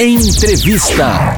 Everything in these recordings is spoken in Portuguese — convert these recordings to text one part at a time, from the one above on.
Entrevista.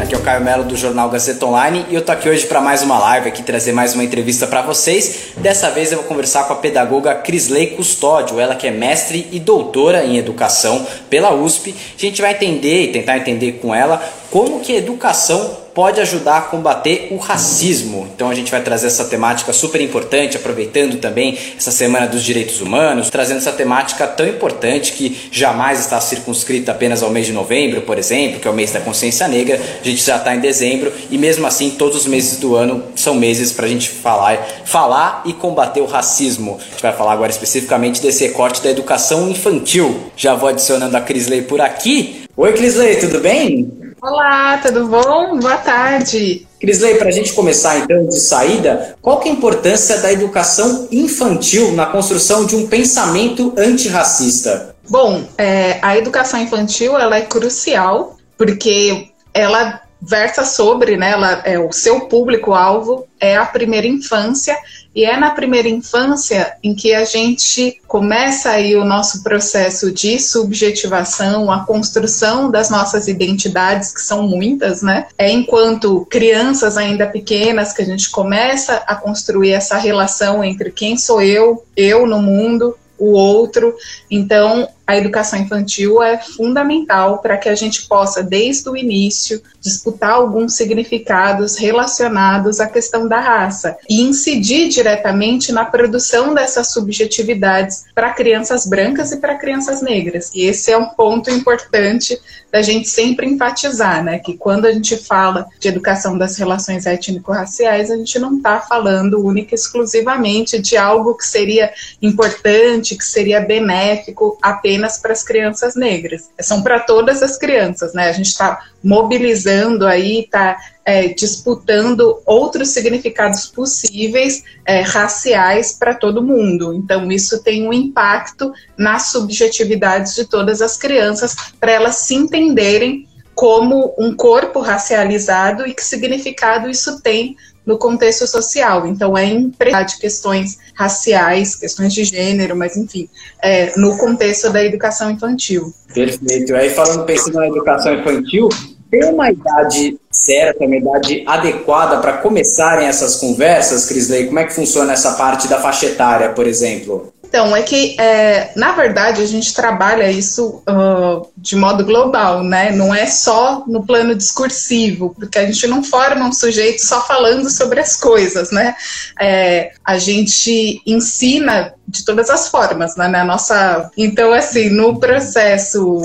Aqui é o Caio Melo do Jornal Gazeta Online e eu tô aqui hoje para mais uma live aqui trazer mais uma entrevista para vocês. Dessa vez eu vou conversar com a pedagoga Crisley Custódio, ela que é mestre e doutora em educação pela USP. A gente vai entender e tentar entender com ela como que a educação pode ajudar a combater o racismo. Então a gente vai trazer essa temática super importante, aproveitando também essa semana dos direitos humanos, trazendo essa temática tão importante que jamais está circunscrita apenas ao mês de novembro, por exemplo, que é o mês da consciência negra. A gente já está em dezembro e mesmo assim todos os meses do ano são meses para a gente falar, falar e combater o racismo. A gente vai falar agora especificamente desse recorte da educação infantil. Já vou adicionando a Crisley por aqui. Oi, Crisley, tudo bem? Olá, tudo bom? Boa tarde. Crisley, para a gente começar então de saída, qual que é a importância da educação infantil na construção de um pensamento antirracista? Bom, é, a educação infantil ela é crucial porque ela versa sobre, né, ela, é, o seu público-alvo é a primeira infância e é na primeira infância em que a gente começa aí o nosso processo de subjetivação, a construção das nossas identidades, que são muitas, né? É enquanto crianças ainda pequenas que a gente começa a construir essa relação entre quem sou eu, eu no mundo, o outro. Então, a educação infantil é fundamental para que a gente possa, desde o início, disputar alguns significados relacionados à questão da raça e incidir diretamente na produção dessas subjetividades para crianças brancas e para crianças negras. E esse é um ponto importante da gente sempre enfatizar, né? Que quando a gente fala de educação das relações étnico-raciais, a gente não está falando única e exclusivamente de algo que seria importante, que seria benéfico apenas apenas para as crianças negras, são para todas as crianças, né? A gente está mobilizando aí, está é, disputando outros significados possíveis é, raciais para todo mundo. Então, isso tem um impacto nas subjetividades de todas as crianças, para elas se entenderem como um corpo racializado e que significado isso tem no contexto social. Então, é empregar de questões raciais, questões de gênero, mas enfim, é, no contexto da educação infantil. Perfeito. Aí, falando, pensando na educação infantil, tem uma idade certa, uma idade adequada para começarem essas conversas, Crisley? Como é que funciona essa parte da faixa etária, por exemplo? Então, é que, é, na verdade, a gente trabalha isso uh, de modo global, né? Não é só no plano discursivo, porque a gente não forma um sujeito só falando sobre as coisas, né? É, a gente ensina de todas as formas, né? Na nossa... Então, assim, no processo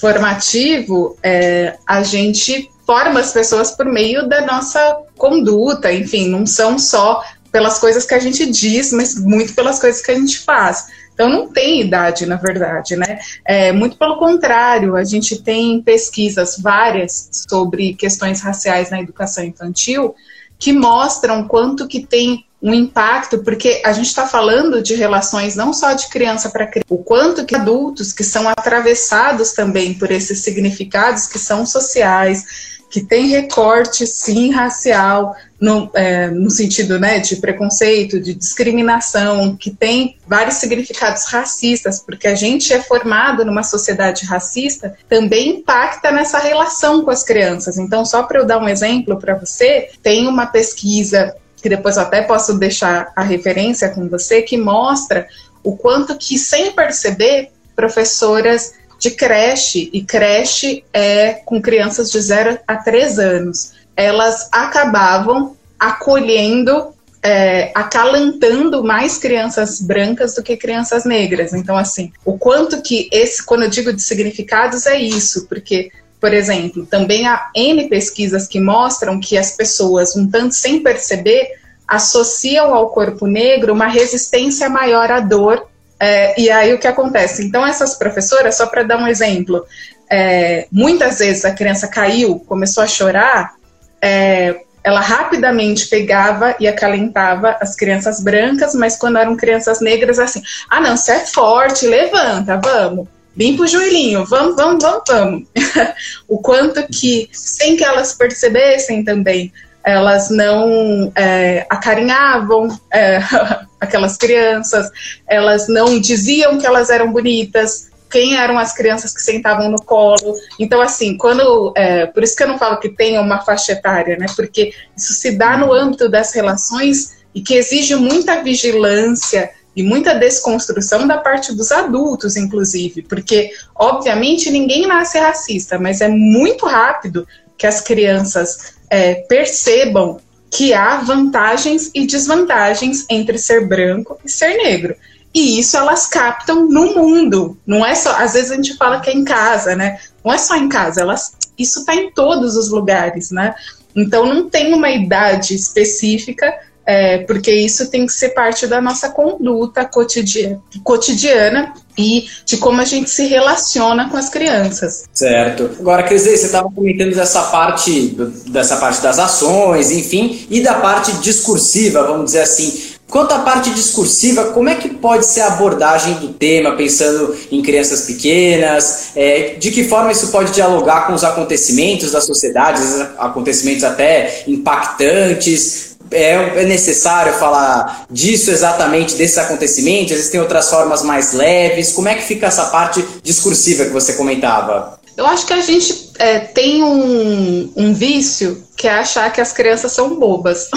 formativo, é, a gente forma as pessoas por meio da nossa conduta, enfim, não são só pelas coisas que a gente diz, mas muito pelas coisas que a gente faz. Então não tem idade, na verdade, né? É, muito pelo contrário, a gente tem pesquisas várias sobre questões raciais na educação infantil que mostram quanto que tem um impacto, porque a gente está falando de relações não só de criança para criança, o quanto que adultos que são atravessados também por esses significados que são sociais, que tem recorte, sim, racial, no, é, no sentido né, de preconceito, de discriminação, que tem vários significados racistas, porque a gente é formado numa sociedade racista, também impacta nessa relação com as crianças. Então, só para eu dar um exemplo para você, tem uma pesquisa que depois eu até posso deixar a referência com você, que mostra o quanto que, sem perceber, professoras de creche, e creche é com crianças de 0 a 3 anos. Elas acabavam acolhendo, é, acalentando mais crianças brancas do que crianças negras. Então, assim, o quanto que esse, quando eu digo de significados, é isso, porque por exemplo, também há N pesquisas que mostram que as pessoas, um tanto sem perceber, associam ao corpo negro uma resistência maior à dor é, e aí o que acontece? Então, essas professoras, só para dar um exemplo, é, muitas vezes a criança caiu, começou a chorar, é, ela rapidamente pegava e acalentava as crianças brancas, mas quando eram crianças negras, assim, ah não, você é forte, levanta, vamos. Limpa o joelhinho, vamos, vamos, vamos, vamos. o quanto que, sem que elas percebessem também, elas não é, acarinhavam é, aquelas crianças, elas não diziam que elas eram bonitas, quem eram as crianças que sentavam no colo. Então, assim, quando. É, por isso que eu não falo que tem uma faixa etária, né? Porque isso se dá no âmbito das relações e que exige muita vigilância e muita desconstrução da parte dos adultos, inclusive, porque, obviamente, ninguém nasce racista, mas é muito rápido que as crianças é, percebam que há vantagens e desvantagens entre ser branco e ser negro. E isso elas captam no mundo. Não é só, às vezes a gente fala que é em casa, né? Não é só em casa, elas, isso está em todos os lugares, né? Então não tem uma idade específica, é, porque isso tem que ser parte da nossa conduta cotidiana, cotidiana e de como a gente se relaciona com as crianças. Certo. Agora, Cris, você estava comentando dessa parte, dessa parte das ações, enfim, e da parte discursiva, vamos dizer assim. Quanto à parte discursiva, como é que pode ser a abordagem do tema, pensando em crianças pequenas? É, de que forma isso pode dialogar com os acontecimentos da sociedade, acontecimentos até impactantes? É, é necessário falar disso exatamente, desses acontecimentos? Existem outras formas mais leves? Como é que fica essa parte discursiva que você comentava? Eu acho que a gente é, tem um, um, vício que é achar que as crianças são bobas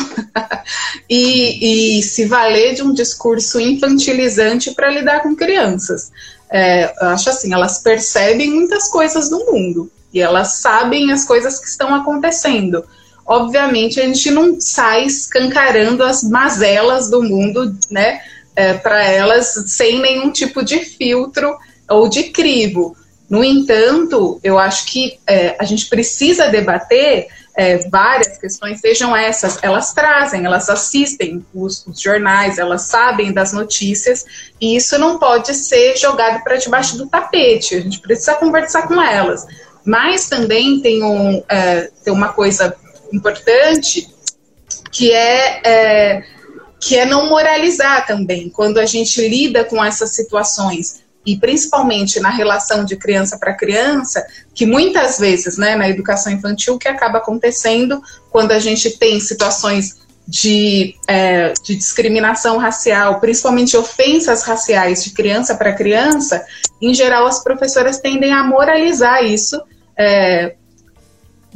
e, e, se valer de um discurso infantilizante para lidar com crianças. É, eu acho assim, elas percebem muitas coisas do mundo e elas sabem as coisas que estão acontecendo obviamente a gente não sai escancarando as mazelas do mundo, né, é, para elas sem nenhum tipo de filtro ou de crivo. No entanto, eu acho que é, a gente precisa debater é, várias questões, sejam essas, elas trazem, elas assistem os, os, jornais, elas sabem das notícias, e isso não pode ser jogado para debaixo do tapete, a gente precisa conversar com elas. Mas também tem, um, é, tem uma coisa importante, que é, é, que é não moralizar também, quando a gente lida com essas situações e principalmente na relação de criança para criança, que muitas vezes, né, na educação infantil, que acaba acontecendo quando a gente tem situações de, é, de discriminação racial, principalmente ofensas raciais de criança para criança, em geral as professoras tendem a moralizar isso, é,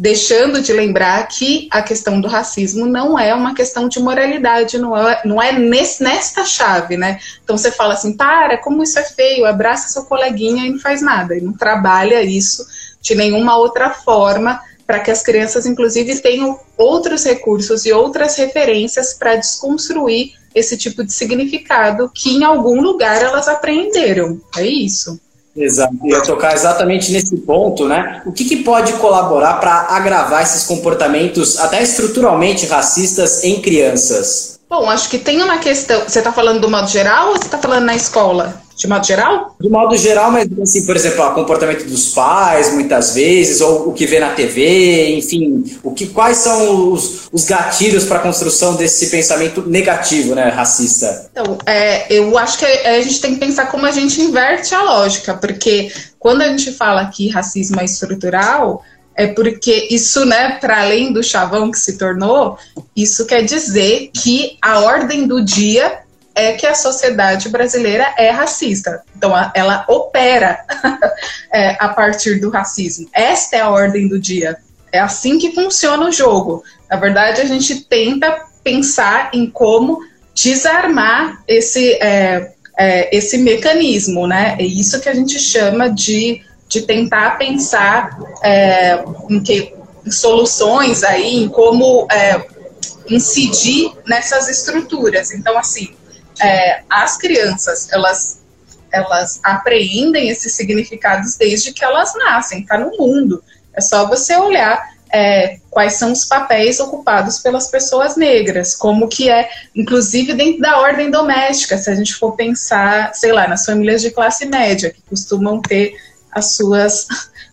deixando de lembrar que a questão do racismo não é uma questão de moralidade, não é, não é nesse, nesta chave, né? Então você fala assim, para, como isso é feio, abraça seu coleguinha e não faz nada, e não trabalha isso de nenhuma outra forma para que as crianças, inclusive, tenham outros recursos e outras referências para desconstruir esse tipo de significado que em algum lugar elas aprenderam. É isso. Exato, ia tocar exatamente nesse ponto, né? O que, que pode colaborar para agravar esses comportamentos, até estruturalmente racistas, em crianças? Bom, acho que tem uma questão. Você está falando do modo geral ou você está falando na escola? De modo geral? De modo geral, mas assim, por exemplo, o comportamento dos pais, muitas vezes, ou o que vê na TV, enfim, o que, quais são os, os gatilhos para a construção desse pensamento negativo, né, racista? Então, é, eu acho que a gente tem que pensar como a gente inverte a lógica, porque quando a gente fala que racismo é estrutural, é porque isso, né, para além do chavão que se tornou, isso quer dizer que a ordem do dia é que a sociedade brasileira é racista. Então, ela opera é, a partir do racismo. Esta é a ordem do dia. É assim que funciona o jogo. Na verdade, a gente tenta pensar em como desarmar esse, é, é, esse mecanismo, né? É isso que a gente chama de, de tentar pensar é, em, que, em soluções aí, em como é, incidir nessas estruturas. Então, assim, é, as crianças, elas, elas apreendem esses significados desde que elas nascem, está no mundo. É só você olhar é, quais são os papéis ocupados pelas pessoas negras, como que é, inclusive dentro da ordem doméstica, se a gente for pensar, sei lá, nas famílias de classe média, que costumam ter as suas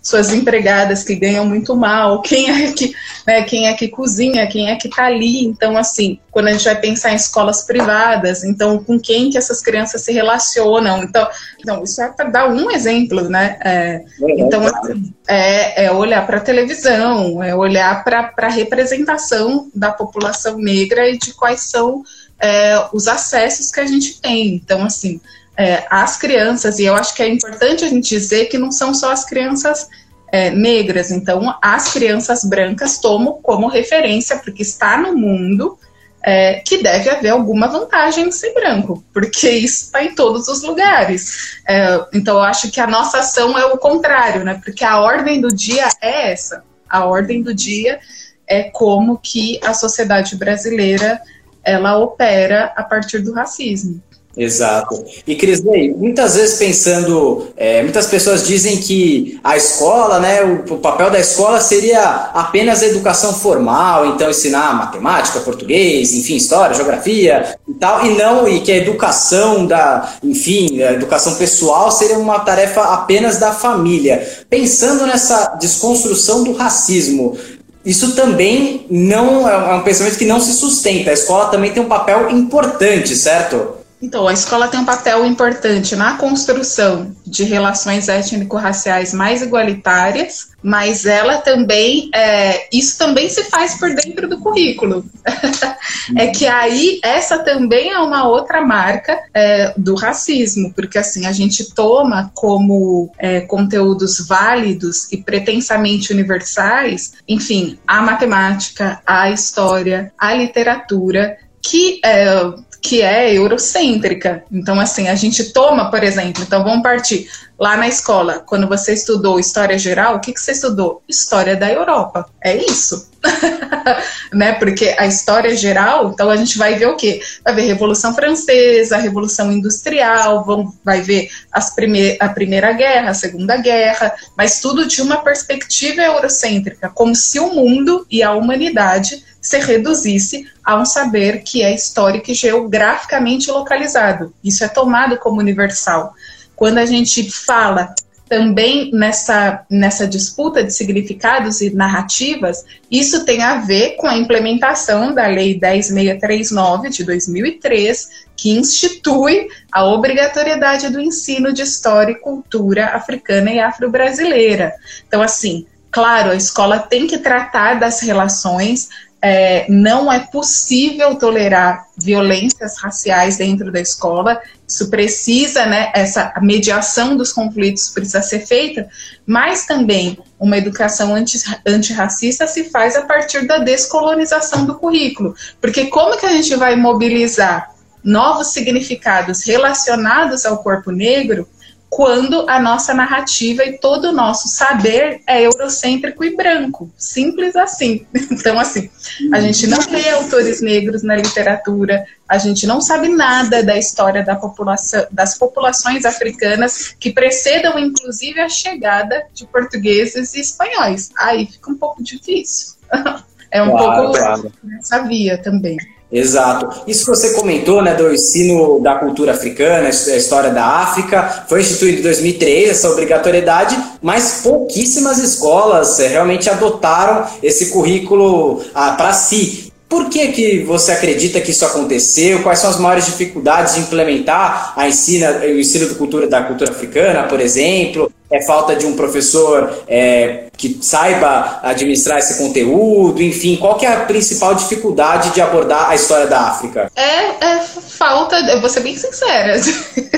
suas empregadas que ganham muito mal, quem é que, né, quem é que cozinha, quem é que está ali. Então, assim, quando a gente vai pensar em escolas privadas, então com quem que essas crianças se relacionam. Então, então isso é para dar um exemplo, né? É, então, assim, é, é olhar para a televisão, é olhar para a representação da população negra e de quais são é, os acessos que a gente tem. Então, assim, é, as crianças, e eu acho que é importante a gente dizer que não são só as crianças é, negras, então as crianças brancas tomam como referência, porque está no mundo é, que deve haver alguma vantagem em ser branco, porque isso está em todos os lugares. É, então eu acho que a nossa ação é o contrário, né? Porque a ordem do dia é essa. A ordem do dia é como que a sociedade brasileira ela opera a partir do racismo. Exato. E Crisley, muitas vezes pensando, é, muitas pessoas dizem que a escola, né, o, o, papel da escola seria apenas a educação formal, então ensinar matemática, português, enfim, história, geografia e tal, e não, e que a educação da, enfim, a educação pessoal seria uma tarefa apenas da família. Pensando nessa desconstrução do racismo, isso também não é um pensamento que não se sustenta. A escola também tem um papel importante, certo? Então, a escola tem um papel importante na construção de relações étnico-raciais mais igualitárias, mas ela também, é, isso também se faz por dentro do currículo. é que aí, essa também é uma outra marca é, do racismo, porque assim, a gente toma como é, conteúdos válidos e pretensamente universais, enfim, a matemática, a história, a literatura, que é, que é eurocêntrica. Então, assim, a gente toma, por exemplo, então vamos partir lá na escola, quando você estudou história geral, o que, que você estudou? História da Europa. É isso. né? Porque a história geral, então a gente vai ver o quê? Vai ver Revolução Francesa, Revolução Industrial, vamos, vai ver as prime a Primeira Guerra, a Segunda Guerra, mas tudo de uma perspectiva eurocêntrica, como se o mundo e a humanidade se reduzisse a um saber que é histórico e geograficamente localizado. Isso é tomado como universal. Quando a gente fala também nessa, nessa disputa de significados e narrativas, isso tem a ver com a implementação da Lei 10639 de 2003, que institui a obrigatoriedade do ensino de história e cultura africana e afro-brasileira. Então, assim, claro, a escola tem que tratar das relações é, não é possível tolerar violências raciais dentro da escola. Isso precisa, né, essa mediação dos conflitos precisa ser feita, mas também uma educação anti, antirracista se faz a partir da descolonização do currículo. Porque como que a gente vai mobilizar novos significados relacionados ao corpo negro quando a nossa narrativa e todo o nosso saber é eurocêntrico e branco. Simples assim. Então, assim, a gente não lê autores negros na literatura, a gente não sabe nada da história da população, das populações africanas que precedam, inclusive, a chegada de portugueses e espanhóis. Aí fica um pouco difícil. É um claro, pouco claro. nessa via também. Exato. Isso que você comentou, né, do ensino da cultura africana, a história da África, foi instituído em 2003 essa obrigatoriedade, mas pouquíssimas escolas eh, realmente adotaram esse currículo ah, para si. Por que, que você acredita que isso aconteceu? Quais são as maiores dificuldades de implementar a ensina, o ensino da cultura, da cultura africana, por exemplo? É falta de um professor é, que saiba administrar esse conteúdo? Enfim, qual que é a principal dificuldade de abordar a história da África? É, é falta, eu vou ser bem sincera,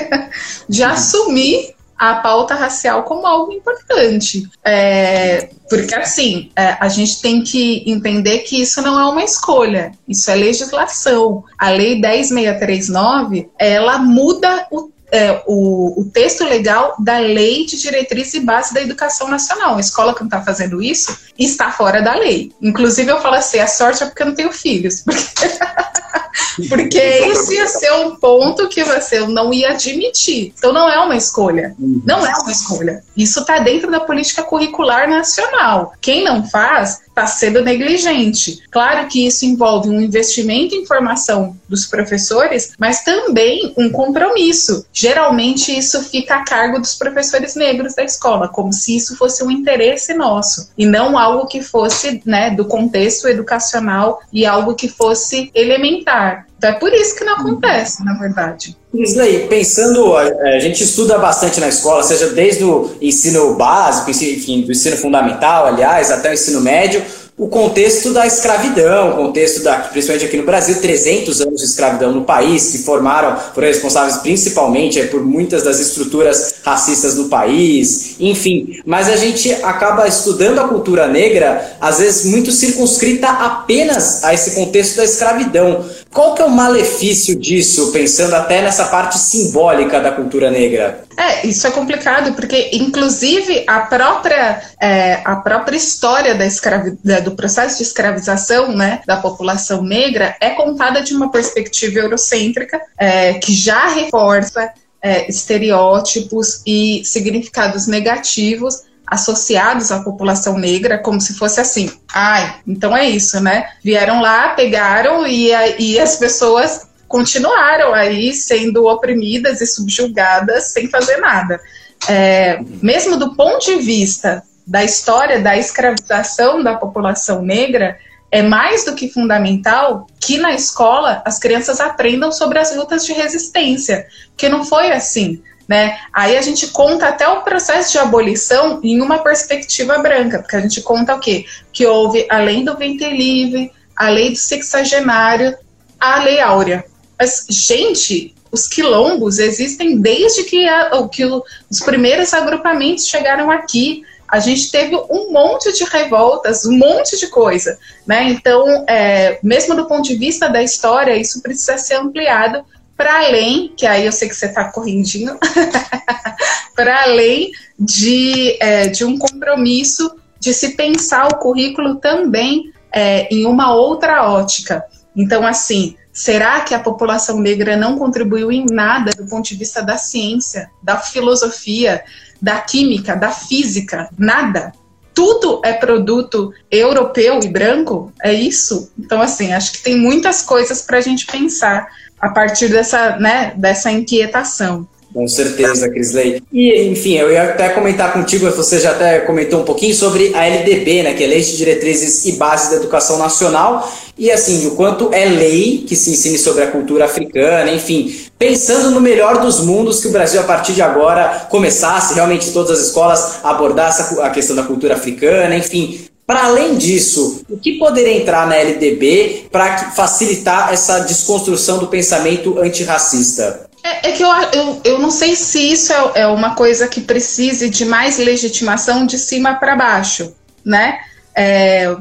de assumir a pauta racial como algo importante. É, porque, assim, é, a gente tem que entender que isso não é uma escolha, isso é legislação. A Lei 10639, ela muda o é, o, o, texto legal da Lei de Diretriz e Base da Educação Nacional. A escola que não está fazendo isso está fora da lei. Inclusive, eu falo assim: a sorte é porque eu não tenho filhos. Porque, porque esse ia ser um ponto que você não ia admitir. Então, não é uma escolha. Não é uma escolha. Isso está dentro da política curricular nacional. Quem não faz, está sendo negligente. Claro que isso envolve um investimento em formação dos professores, mas também um compromisso. Geralmente isso fica a cargo dos professores negros da escola, como se isso fosse um interesse nosso e não algo que fosse né, do contexto educacional e algo que fosse elementar. Então é por isso que não acontece, na verdade. Isley, pensando, a, gente estuda bastante na escola, seja desde o ensino básico, enfim, do ensino fundamental, aliás, até o ensino médio, o contexto da escravidão, o contexto da, principalmente aqui no Brasil, 300 anos de escravidão no país, que formaram, foram responsáveis principalmente por muitas das estruturas racistas do país, enfim. Mas a gente acaba estudando a cultura negra, às vezes muito circunscrita apenas a esse contexto da escravidão. Qual que é o malefício disso, pensando até nessa parte simbólica da cultura negra? É, isso é complicado, porque inclusive a própria, é, a própria história da do processo de escravização né, da população negra é contada de uma perspectiva eurocêntrica é, que já reforça é, estereótipos e significados negativos associados à população negra, como se fosse assim, ai, então é isso, né? Vieram lá, pegaram e, e as pessoas continuaram aí sendo oprimidas e subjugadas sem fazer nada. É, mesmo do ponto de vista da história da escravização da população negra, é mais do que fundamental que na escola as crianças aprendam sobre as lutas de resistência, que não foi assim. Né? Aí a gente conta até o processo de abolição em uma perspectiva branca, porque a gente conta o quê? Que houve, além do ventre livre, a lei do sexagenário, a lei áurea. Mas, gente, os quilombos existem desde que, a, que o, os primeiros agrupamentos chegaram aqui. A gente teve um monte de revoltas, um monte de coisa. Né? Então, é, mesmo do ponto de vista da história, isso precisa ser ampliado para além, que aí eu sei que você está correndinho, para além de, é, de um compromisso de se pensar o currículo também é, em uma outra ótica. Então, assim, será que a população negra não contribuiu em nada do ponto de vista da ciência, da filosofia, da química, da física? Nada tudo é produto europeu e branco? É isso? Então, assim, acho que tem muitas coisas para a gente pensar a partir dessa, né, dessa inquietação. Com certeza, Crisley. E, enfim, eu ia até comentar contigo, você já até comentou um pouquinho sobre a LDB, né, que é Lei de Diretrizes e Bases da Educação Nacional, e assim, o quanto é lei que se ensine sobre a cultura africana, enfim, pensando no melhor dos mundos, que o Brasil, a partir de agora, começasse realmente todas as escolas a abordar essa, a questão da cultura africana, enfim, para além disso, o que poderia entrar na LDB para facilitar essa desconstrução do pensamento antirracista? É, é que eu, eu, eu não sei se isso é, é uma coisa que precise de mais legitimação de cima para baixo, né? É,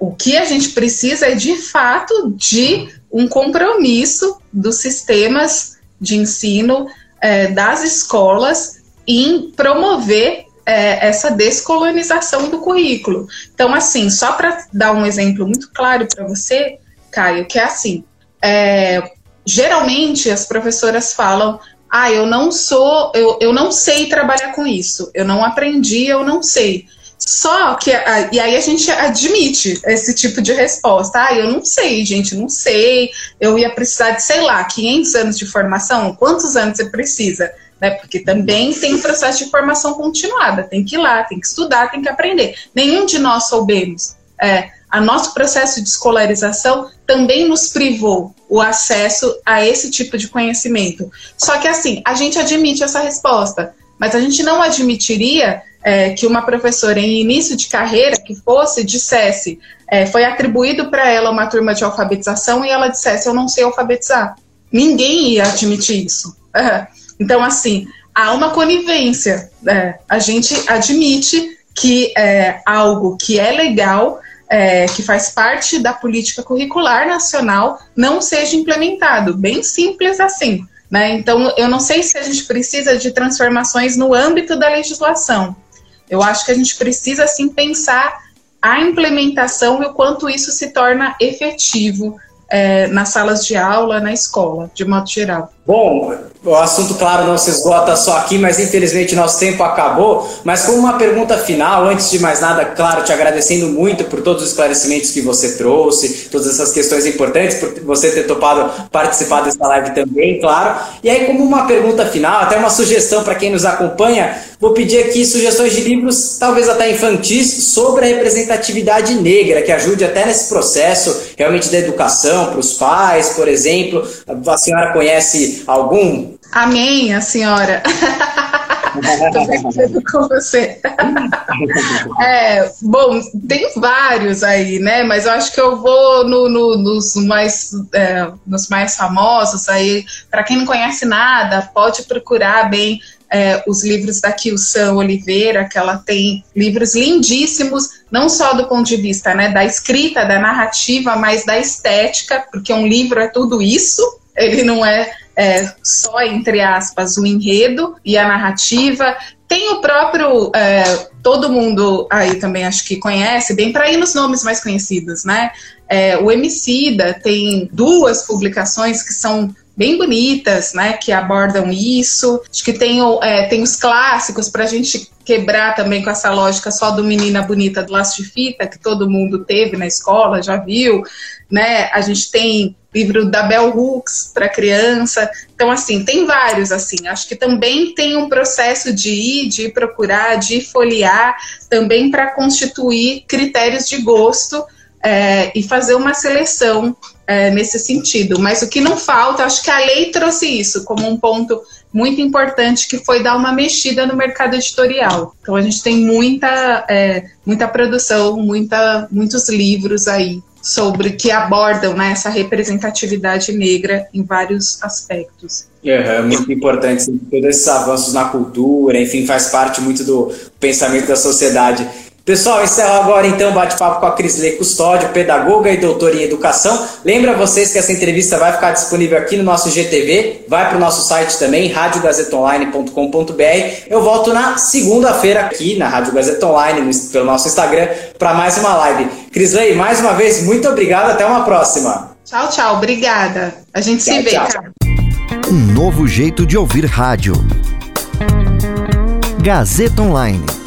o que a gente precisa é, de fato, de um compromisso dos sistemas de ensino é, das escolas em promover é, essa descolonização do currículo. Então, assim, só para dar um exemplo muito claro para você, Caio, que é assim: é, geralmente as professoras falam. Ah, eu não sou, eu, eu não sei trabalhar com isso, eu não aprendi, eu não sei. Só que, e aí a gente admite esse tipo de resposta. Ah, eu não sei, gente, não sei. Eu ia precisar de, sei lá, 500 anos de formação. Quantos anos você precisa? Né? Porque também tem um processo de formação continuada, tem que ir lá, tem que estudar, tem que aprender. Nenhum de nós soubemos. É, a nosso processo de escolarização também nos privou o acesso a esse tipo de conhecimento. Só que assim, a gente admite essa resposta, mas a gente não admitiria é, que uma professora em início de carreira que fosse dissesse, é, foi atribuído para ela uma turma de alfabetização e ela dissesse eu não sei alfabetizar. Ninguém ia admitir isso. Então, assim, há uma conivência. Né? A gente admite que é, algo que é legal, é, que faz parte da política curricular nacional, não seja implementado. Bem simples assim. Né? Então, eu não sei se a gente precisa de transformações no âmbito da legislação. Eu acho que a gente precisa, sim, pensar a implementação e o quanto isso se torna efetivo é, nas salas de aula, na escola, de modo geral. Bom, o assunto, claro, não se esgota só aqui, mas infelizmente nosso tempo acabou. Mas como uma pergunta final, antes de mais nada, claro, te agradecendo muito por todos os esclarecimentos que você trouxe, todas essas questões importantes, por você ter topado participar dessa live também, claro. E aí, como uma pergunta final, até uma sugestão para quem nos acompanha, vou pedir aqui sugestões de livros, talvez até infantis, sobre a representatividade negra, que ajude até nesse processo realmente da educação para os pais, por exemplo. A senhora conhece algum? Amém, a senhora. Com você. É, bom, tem vários aí, né? Mas eu acho que eu vou no, no, nos, mais, é, nos mais famosos aí. Para quem não conhece nada, pode procurar bem é, os livros da Kilsan Oliveira, que ela tem livros lindíssimos, não só do ponto de vista né, da escrita, da narrativa, mas da estética, porque um livro é tudo isso. Ele não é é, só, entre aspas, o enredo e a narrativa. Tem o próprio, é, todo mundo aí também acho que conhece, bem para ir nos nomes mais conhecidos, né? É, o Emicida tem duas publicações que são bem bonitas, né, que abordam isso. Acho que tem, é, tem os clássicos para a gente quebrar também com essa lógica só do Menina Bonita do Laço de Fita, que todo mundo teve na escola, já viu, né? A gente tem livro da Bell Hooks para criança. Então, assim, tem vários, assim. Acho que também tem um processo de ir, de procurar, de folhear, também para constituir critérios de gosto é, e fazer uma seleção é, nesse sentido. Mas o que não falta, acho que a lei trouxe isso como um ponto muito importante, que foi dar uma mexida no mercado editorial. Então, a gente tem muita, é, muita produção, muita, muitos livros aí sobre que abordam né, essa representatividade negra em vários aspectos. É, muito importante, todos esses avanços na cultura, enfim, faz parte muito do pensamento da sociedade. Pessoal, encerro agora então o bate-papo com a Crisley Custódio, pedagoga e doutora em educação. Lembra vocês que essa entrevista vai ficar disponível aqui no nosso GTV, vai para o nosso site também, radiogazetaonline.com.br. Eu volto na segunda-feira aqui na Rádio Gazeta Online, no, pelo nosso Instagram, para mais uma live. Crisley, mais uma vez, muito obrigado, até uma próxima. Tchau, tchau, obrigada. A gente tchau, se vê, tchau. cara. Um novo jeito de ouvir rádio. Gazeta Online